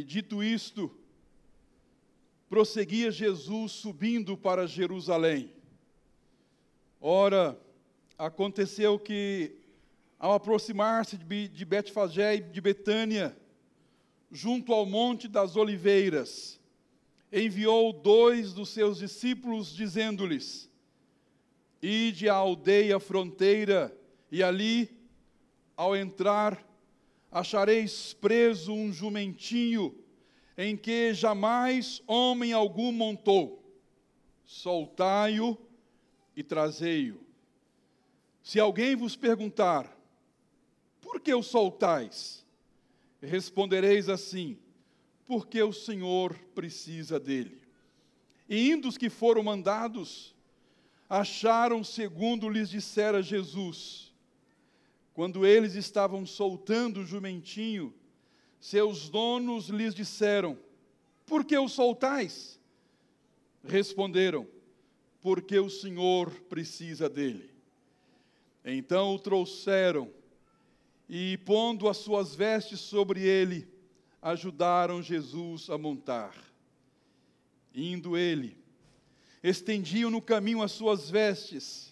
E dito isto, prosseguia Jesus subindo para Jerusalém. Ora, aconteceu que, ao aproximar-se de Betfagé e de Betânia, junto ao Monte das Oliveiras, enviou dois dos seus discípulos, dizendo-lhes: Ide à aldeia fronteira, e ali, ao entrar, achareis preso um jumentinho, em que jamais homem algum montou. Soltai-o e trazei-o. Se alguém vos perguntar, por que o soltais? Respondereis assim: porque o Senhor precisa dele. E indo os que foram mandados, acharam segundo lhes dissera Jesus. Quando eles estavam soltando o jumentinho, seus donos lhes disseram: Por que o soltais? Responderam: porque o Senhor precisa dele. Então o trouxeram e, pondo as suas vestes sobre ele, ajudaram Jesus a montar. Indo ele, estendiam no caminho as suas vestes,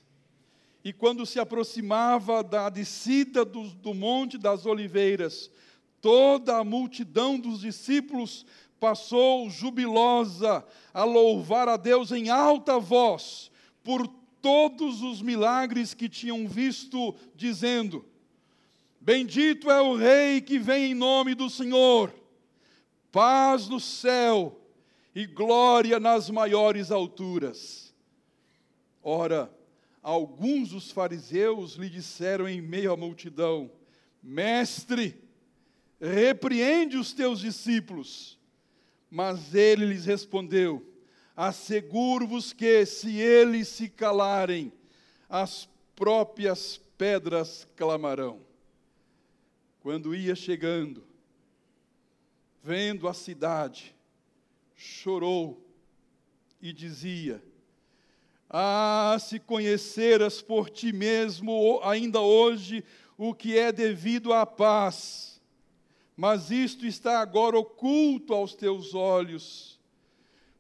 e quando se aproximava da descida do, do Monte das Oliveiras, toda a multidão dos discípulos passou jubilosa a louvar a Deus em alta voz por todos os milagres que tinham visto, dizendo: Bendito é o Rei que vem em nome do Senhor, paz no céu e glória nas maiores alturas. Ora, alguns dos fariseus lhe disseram em meio à multidão: Mestre, repreende os teus discípulos. Mas ele lhes respondeu: Asseguro-vos que, se eles se calarem, as próprias pedras clamarão. Quando ia chegando, vendo a cidade, chorou e dizia: Ah, se conheceras por ti mesmo ainda hoje o que é devido à paz mas isto está agora oculto aos teus olhos.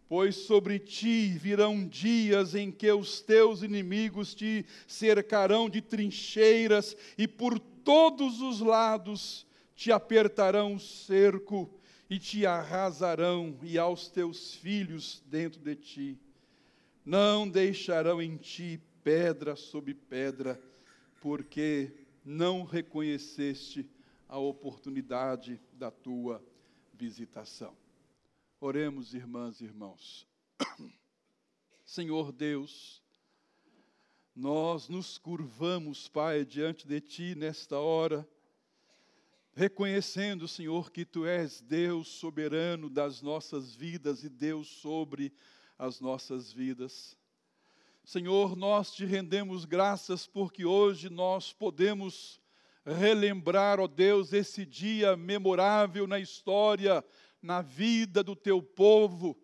Pois sobre ti virão dias em que os teus inimigos te cercarão de trincheiras e por todos os lados te apertarão o cerco e te arrasarão e aos teus filhos dentro de ti. Não deixarão em ti pedra sobre pedra, porque não reconheceste a oportunidade da tua visitação. Oremos, irmãs e irmãos. Senhor Deus, nós nos curvamos, Pai, diante de Ti nesta hora, reconhecendo, Senhor, que Tu és Deus soberano das nossas vidas e Deus sobre as nossas vidas. Senhor, nós te rendemos graças porque hoje nós podemos relembrar, ó Deus, esse dia memorável na história, na vida do teu povo,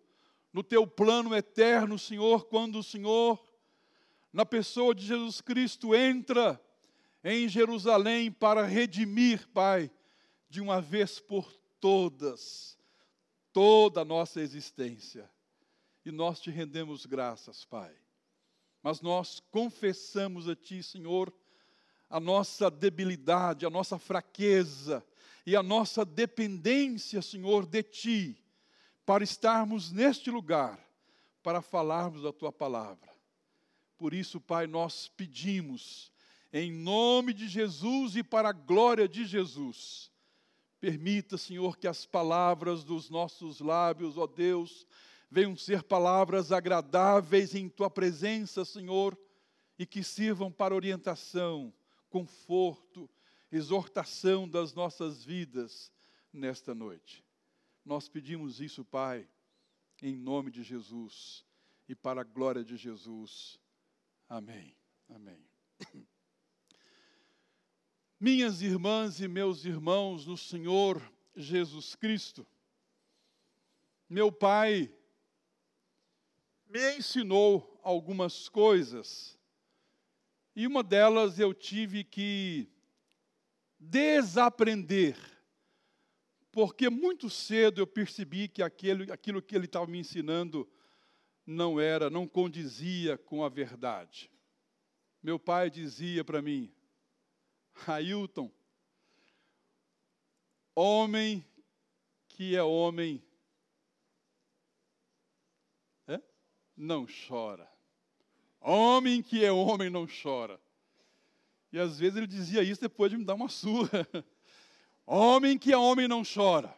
no teu plano eterno, Senhor, quando o Senhor, na pessoa de Jesus Cristo, entra em Jerusalém para redimir, Pai, de uma vez por todas, toda a nossa existência. E nós te rendemos graças, Pai. Mas nós confessamos a Ti, Senhor, a nossa debilidade, a nossa fraqueza e a nossa dependência, Senhor, de Ti, para estarmos neste lugar, para falarmos da Tua palavra. Por isso, Pai, nós pedimos, em nome de Jesus e para a glória de Jesus, permita, Senhor, que as palavras dos nossos lábios, ó Deus, venham ser palavras agradáveis em Tua presença, Senhor, e que sirvam para orientação conforto, exortação das nossas vidas nesta noite. Nós pedimos isso, Pai, em nome de Jesus e para a glória de Jesus. Amém. Amém. Minhas irmãs e meus irmãos no Senhor Jesus Cristo, meu Pai me ensinou algumas coisas e uma delas eu tive que desaprender porque muito cedo eu percebi que aquele, aquilo que ele estava me ensinando não era, não condizia com a verdade. Meu pai dizia para mim, Ailton, homem que é homem, não chora. Homem que é homem não chora. E às vezes ele dizia isso depois de me dar uma surra. Homem que é homem não chora.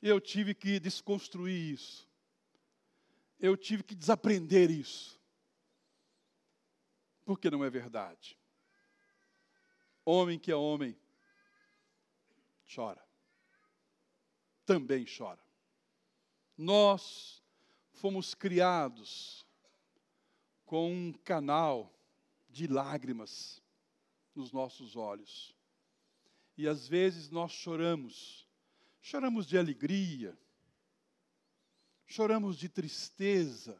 Eu tive que desconstruir isso. Eu tive que desaprender isso. Porque não é verdade. Homem que é homem chora. Também chora. Nós fomos criados com um canal de lágrimas nos nossos olhos. E às vezes nós choramos, choramos de alegria, choramos de tristeza,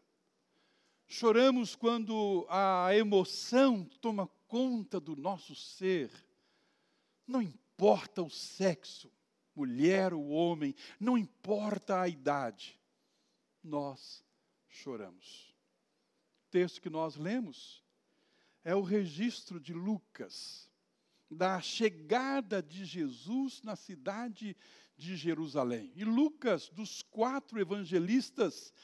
choramos quando a emoção toma conta do nosso ser. Não importa o sexo, mulher ou homem, não importa a idade, nós choramos. O texto que nós lemos é o registro de Lucas da chegada de Jesus na cidade de Jerusalém. E Lucas, dos quatro evangelistas,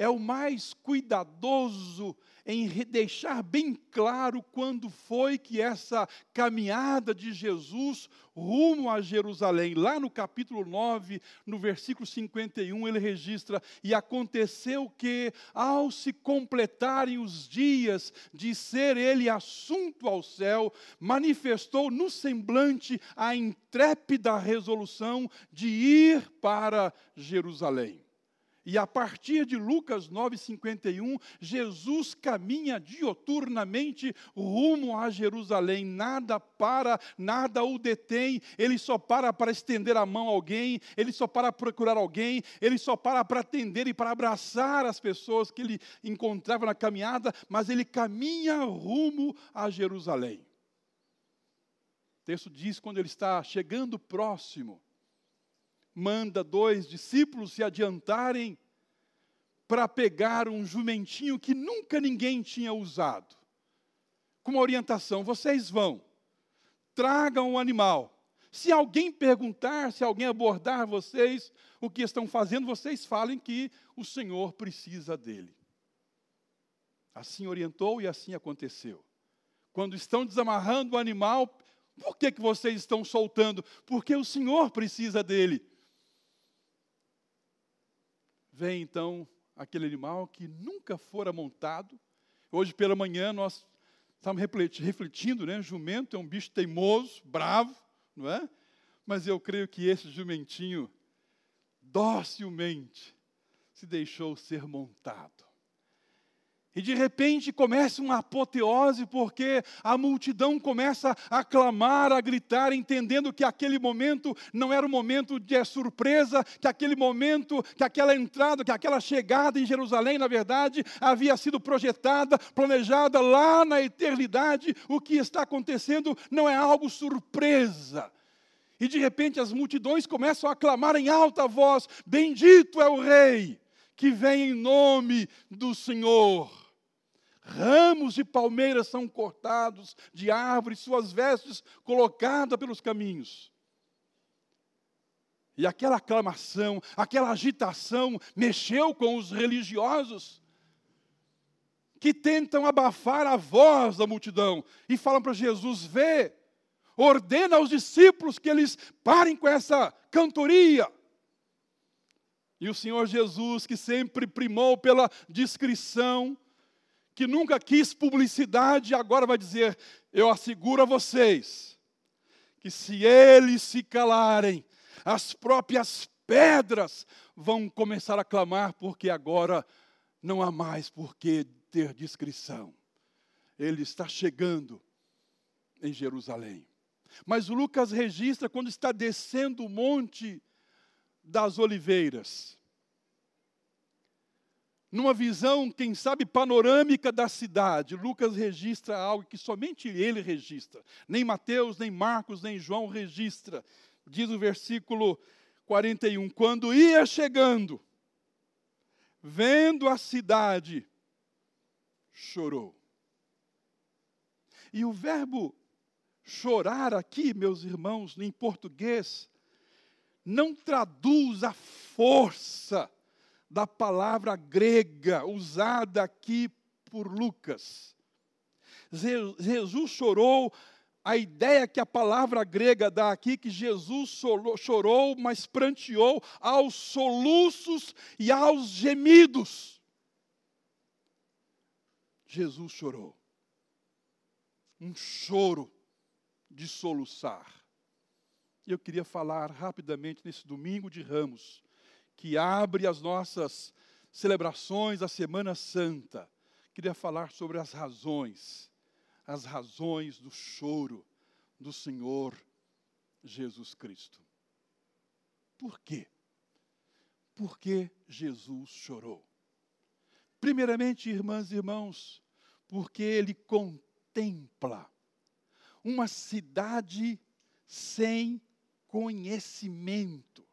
é o mais cuidadoso em deixar bem claro quando foi que essa caminhada de Jesus rumo a Jerusalém. Lá no capítulo 9, no versículo 51, ele registra: E aconteceu que, ao se completarem os dias de ser ele assunto ao céu, manifestou no semblante a intrépida resolução de ir para Jerusalém. E a partir de Lucas 9,51, Jesus caminha dioturnamente rumo a Jerusalém. Nada para, nada o detém. Ele só para para estender a mão a alguém, ele só para procurar alguém, ele só para para atender e para abraçar as pessoas que ele encontrava na caminhada, mas ele caminha rumo a Jerusalém. O texto diz quando ele está chegando próximo manda dois discípulos se adiantarem para pegar um jumentinho que nunca ninguém tinha usado. Com uma orientação: vocês vão, tragam o animal. Se alguém perguntar, se alguém abordar vocês o que estão fazendo, vocês falem que o Senhor precisa dele. Assim orientou e assim aconteceu. Quando estão desamarrando o animal, por que, que vocês estão soltando? Porque o Senhor precisa dele. Vem então aquele animal que nunca fora montado. Hoje pela manhã nós estamos refletindo, né? Jumento é um bicho teimoso, bravo, não é? Mas eu creio que esse jumentinho docilmente se deixou ser montado. E de repente começa uma apoteose, porque a multidão começa a clamar, a gritar, entendendo que aquele momento não era um momento de surpresa, que aquele momento, que aquela entrada, que aquela chegada em Jerusalém, na verdade, havia sido projetada, planejada lá na eternidade. O que está acontecendo não é algo surpresa. E de repente as multidões começam a clamar em alta voz: Bendito é o Rei que vem em nome do Senhor. Ramos de palmeiras são cortados de árvores, suas vestes colocadas pelos caminhos. E aquela aclamação, aquela agitação mexeu com os religiosos que tentam abafar a voz da multidão e falam para Jesus: vê, ordena aos discípulos que eles parem com essa cantoria. E o Senhor Jesus, que sempre primou pela discrição, que nunca quis publicidade, agora vai dizer: Eu asseguro a vocês, que se eles se calarem, as próprias pedras vão começar a clamar, porque agora não há mais por que ter discrição. Ele está chegando em Jerusalém. Mas Lucas registra quando está descendo o monte das oliveiras. numa visão, quem sabe, panorâmica da cidade, Lucas registra algo que somente ele registra. Nem Mateus, nem Marcos, nem João registra. Diz o versículo 41: Quando ia chegando, vendo a cidade, chorou. E o verbo chorar aqui, meus irmãos, em português, não traduz a força da palavra grega usada aqui por Lucas. Jesus chorou, a ideia que a palavra grega dá aqui, que Jesus chorou, mas pranteou aos soluços e aos gemidos. Jesus chorou. Um choro de soluçar. Eu queria falar rapidamente nesse domingo de Ramos que abre as nossas celebrações da Semana Santa, queria falar sobre as razões, as razões do choro do Senhor Jesus Cristo. Por quê? Por que Jesus chorou? Primeiramente, irmãs e irmãos, porque ele contempla uma cidade sem conhecimento.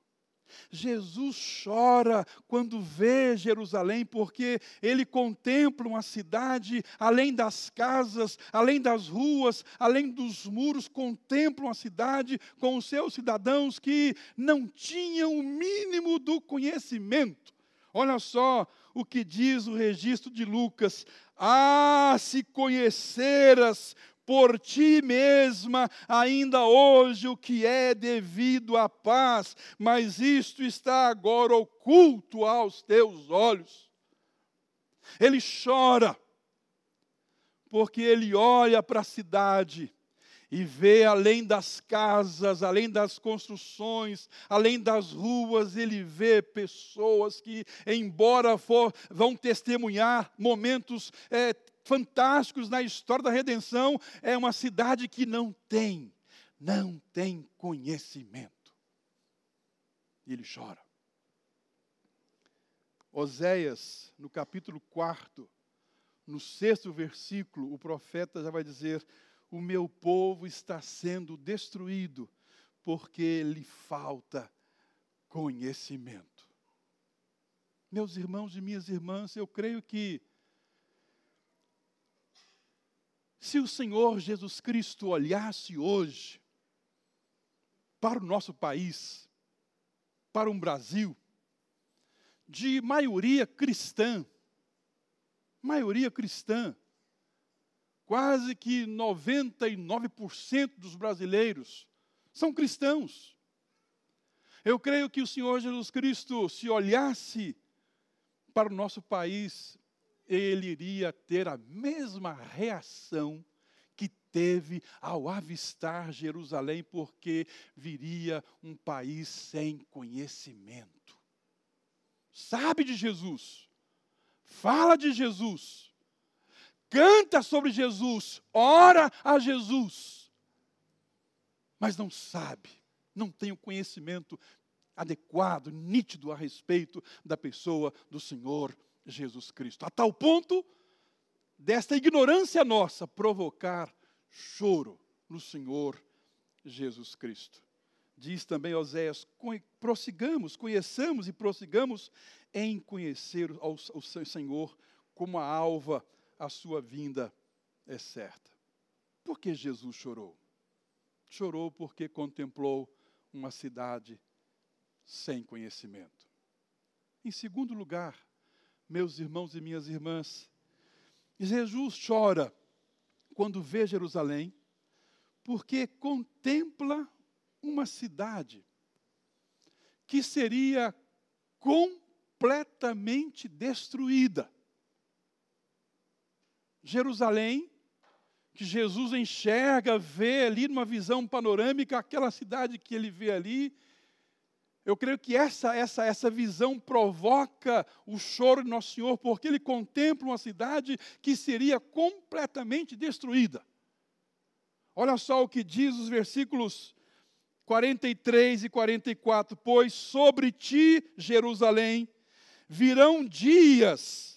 Jesus chora quando vê Jerusalém, porque ele contempla uma cidade além das casas, além das ruas, além dos muros, contempla uma cidade com os seus cidadãos que não tinham o mínimo do conhecimento. Olha só o que diz o registro de Lucas: Ah, se conheceras por ti mesma ainda hoje o que é devido à paz, mas isto está agora oculto aos teus olhos. Ele chora, porque ele olha para a cidade e vê além das casas, além das construções, além das ruas, ele vê pessoas que, embora for, vão testemunhar momentos é, fantásticos na história da redenção, é uma cidade que não tem, não tem conhecimento. E ele chora. Oséias, no capítulo 4, no sexto versículo, o profeta já vai dizer: O meu povo está sendo destruído porque lhe falta conhecimento. Meus irmãos e minhas irmãs, eu creio que Se o Senhor Jesus Cristo olhasse hoje para o nosso país, para um Brasil de maioria cristã, maioria cristã, quase que 99% dos brasileiros são cristãos. Eu creio que o Senhor Jesus Cristo, se olhasse para o nosso país, ele iria ter a mesma reação que teve ao avistar Jerusalém, porque viria um país sem conhecimento. Sabe de Jesus, fala de Jesus, canta sobre Jesus, ora a Jesus, mas não sabe, não tem o conhecimento adequado, nítido a respeito da pessoa do Senhor Jesus Cristo. A tal ponto desta ignorância nossa provocar choro no Senhor Jesus Cristo. Diz também Oséias: prossigamos, conheçamos e prossigamos em conhecer o Senhor como a alva, a sua vinda é certa. Por que Jesus chorou? Chorou porque contemplou uma cidade sem conhecimento. Em segundo lugar, meus irmãos e minhas irmãs. Jesus chora quando vê Jerusalém, porque contempla uma cidade que seria completamente destruída. Jerusalém, que Jesus enxerga, vê ali numa visão panorâmica aquela cidade que ele vê ali, eu creio que essa, essa, essa visão provoca o choro de Nosso Senhor, porque ele contempla uma cidade que seria completamente destruída. Olha só o que diz os versículos 43 e 44: Pois sobre ti, Jerusalém, virão dias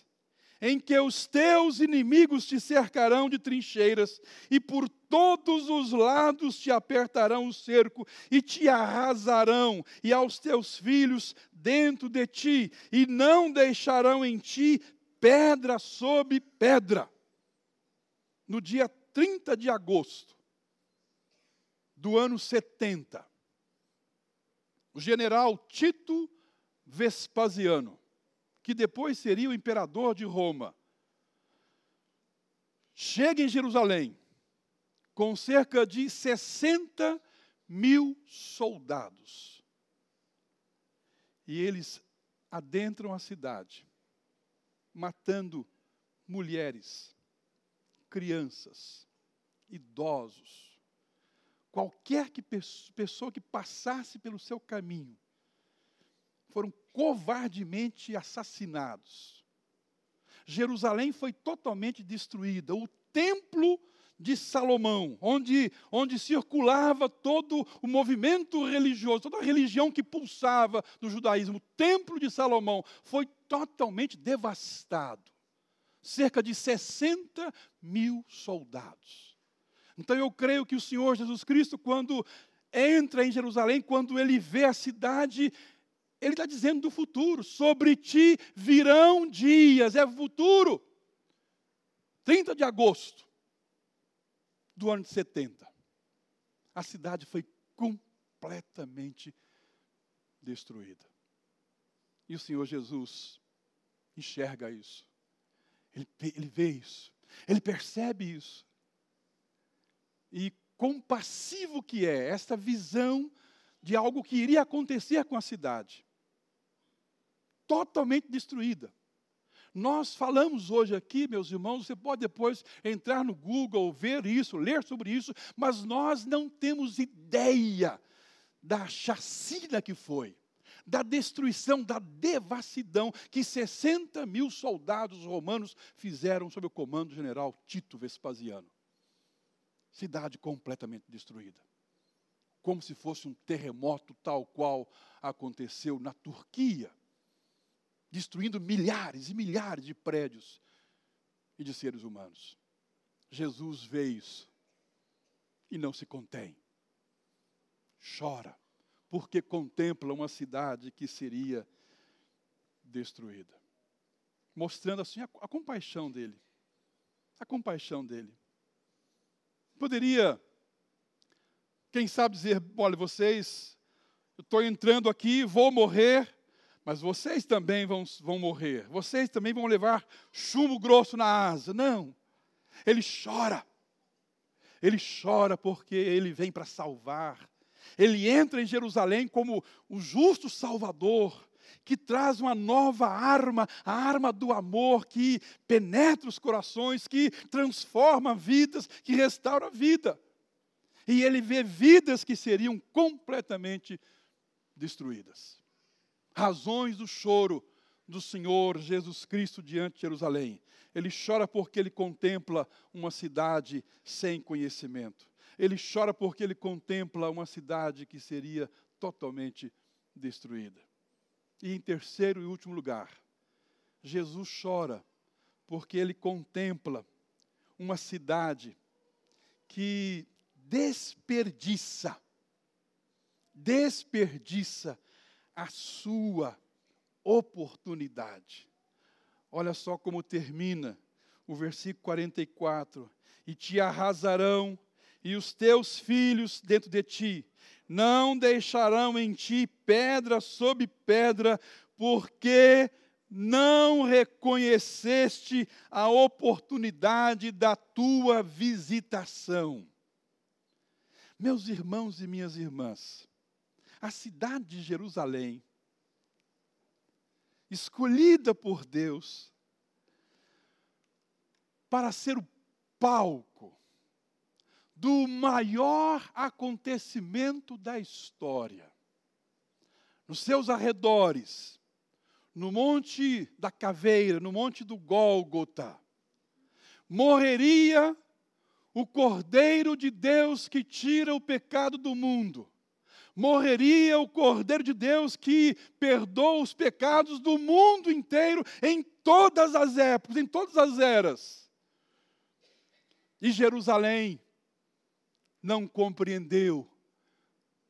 em que os teus inimigos te cercarão de trincheiras e por todos os lados te apertarão o cerco e te arrasarão e aos teus filhos dentro de ti e não deixarão em ti pedra sobre pedra. No dia 30 de agosto do ano 70, o general Tito Vespasiano, que depois seria o imperador de Roma, chega em Jerusalém com cerca de 60 mil soldados. E eles adentram a cidade, matando mulheres, crianças, idosos, qualquer que pessoa que passasse pelo seu caminho, foram covardemente assassinados. Jerusalém foi totalmente destruída. O templo de Salomão, onde, onde circulava todo o movimento religioso, toda a religião que pulsava do judaísmo, o templo de Salomão foi totalmente devastado. Cerca de 60 mil soldados. Então eu creio que o Senhor Jesus Cristo, quando entra em Jerusalém, quando ele vê a cidade, ele está dizendo do futuro: sobre ti virão dias, é futuro. 30 de agosto do ano de 70, a cidade foi completamente destruída. E o Senhor Jesus enxerga isso, ele, ele vê isso, ele percebe isso e compassivo que é esta visão de algo que iria acontecer com a cidade. Totalmente destruída. Nós falamos hoje aqui, meus irmãos, você pode depois entrar no Google, ver isso, ler sobre isso, mas nós não temos ideia da chacina que foi, da destruição, da devassidão que 60 mil soldados romanos fizeram sob o comando do general Tito Vespasiano cidade completamente destruída. Como se fosse um terremoto tal qual aconteceu na Turquia, destruindo milhares e milhares de prédios e de seres humanos. Jesus vê isso e não se contém. Chora, porque contempla uma cidade que seria destruída. Mostrando assim a, a compaixão dele. A compaixão dele. Poderia, quem sabe, dizer: olha, vocês, eu estou entrando aqui, vou morrer, mas vocês também vão, vão morrer, vocês também vão levar chumbo grosso na asa. Não, ele chora, ele chora porque ele vem para salvar. Ele entra em Jerusalém como o justo Salvador, que traz uma nova arma, a arma do amor que penetra os corações, que transforma vidas, que restaura a vida. E ele vê vidas que seriam completamente destruídas. Razões do choro do Senhor Jesus Cristo diante de Jerusalém. Ele chora porque ele contempla uma cidade sem conhecimento. Ele chora porque ele contempla uma cidade que seria totalmente destruída. E em terceiro e último lugar, Jesus chora porque ele contempla uma cidade que desperdiça, desperdiça a sua oportunidade. Olha só como termina o versículo 44: E te arrasarão, e os teus filhos dentro de ti, não deixarão em ti pedra sobre pedra, porque não reconheceste a oportunidade da tua visitação. Meus irmãos e minhas irmãs, a cidade de Jerusalém, escolhida por Deus para ser o palco do maior acontecimento da história. Nos seus arredores, no Monte da Caveira, no Monte do Gólgota, morreria o Cordeiro de Deus que tira o pecado do mundo. Morreria o Cordeiro de Deus que perdoa os pecados do mundo inteiro em todas as épocas, em todas as eras. E Jerusalém não compreendeu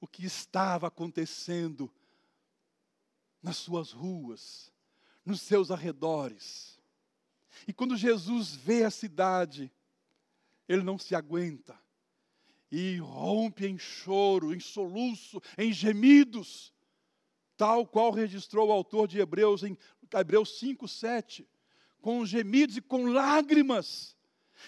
o que estava acontecendo nas suas ruas, nos seus arredores. E quando Jesus vê a cidade, ele não se aguenta e rompe em choro, em soluço, em gemidos, tal qual registrou o autor de Hebreus em Hebreus 5, 7, com gemidos e com lágrimas.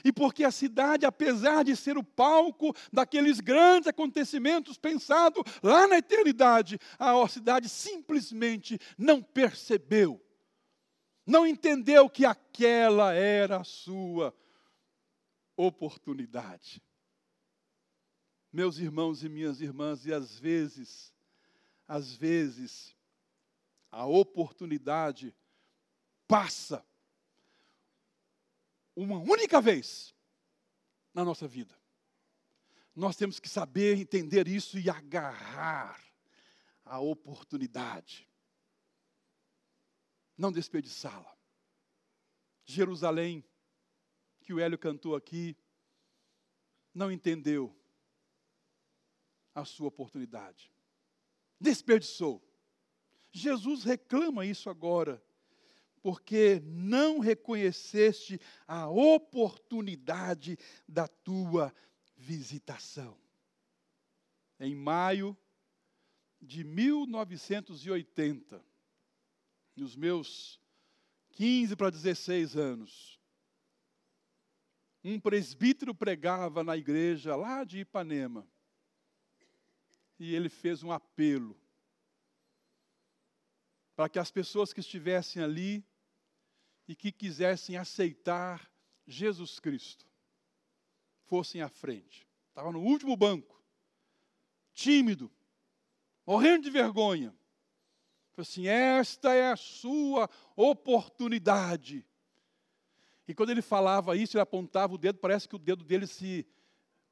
E porque a cidade, apesar de ser o palco daqueles grandes acontecimentos pensados lá na eternidade, a cidade simplesmente não percebeu, não entendeu que aquela era a sua oportunidade. Meus irmãos e minhas irmãs, e às vezes, às vezes, a oportunidade passa uma única vez na nossa vida. Nós temos que saber entender isso e agarrar a oportunidade. Não desperdiçá-la. Jerusalém, que o Hélio cantou aqui, não entendeu a sua oportunidade. Desperdiçou. Jesus reclama isso agora porque não reconheceste a oportunidade da tua visitação. Em maio de 1980, nos meus 15 para 16 anos, um presbítero pregava na igreja lá de Ipanema. E ele fez um apelo para que as pessoas que estivessem ali e que quisessem aceitar Jesus Cristo fossem à frente. Estava no último banco, tímido, morrendo de vergonha. Falei assim: esta é a sua oportunidade. E quando ele falava isso, ele apontava o dedo, parece que o dedo dele se,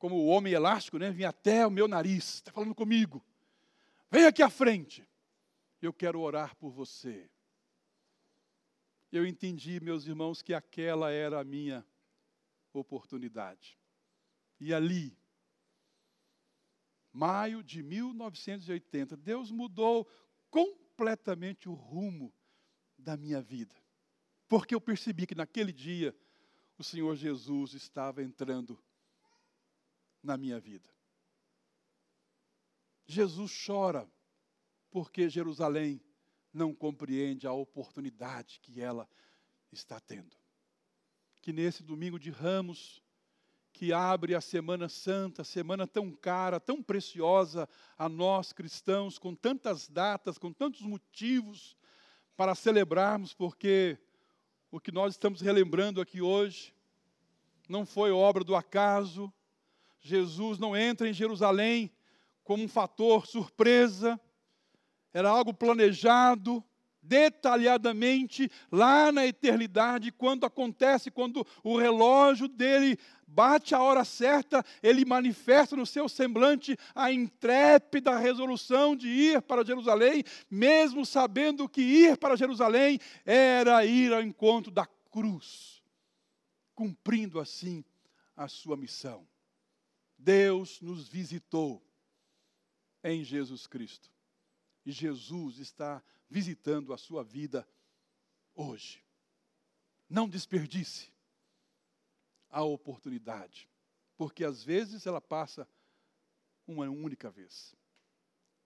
como o homem elástico, né, vinha até o meu nariz. Está falando comigo. Vem aqui à frente. Eu quero orar por você eu entendi, meus irmãos, que aquela era a minha oportunidade. E ali, maio de 1980, Deus mudou completamente o rumo da minha vida. Porque eu percebi que naquele dia o Senhor Jesus estava entrando na minha vida. Jesus chora porque Jerusalém não compreende a oportunidade que ela está tendo. Que nesse domingo de ramos, que abre a Semana Santa, semana tão cara, tão preciosa a nós cristãos, com tantas datas, com tantos motivos para celebrarmos, porque o que nós estamos relembrando aqui hoje não foi obra do acaso. Jesus não entra em Jerusalém como um fator surpresa, era algo planejado detalhadamente lá na eternidade, quando acontece, quando o relógio dele bate a hora certa, ele manifesta no seu semblante a intrépida resolução de ir para Jerusalém, mesmo sabendo que ir para Jerusalém era ir ao encontro da cruz, cumprindo assim a sua missão. Deus nos visitou em Jesus Cristo. E Jesus está visitando a sua vida hoje. Não desperdice a oportunidade, porque às vezes ela passa uma única vez.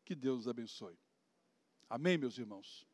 Que Deus abençoe. Amém, meus irmãos?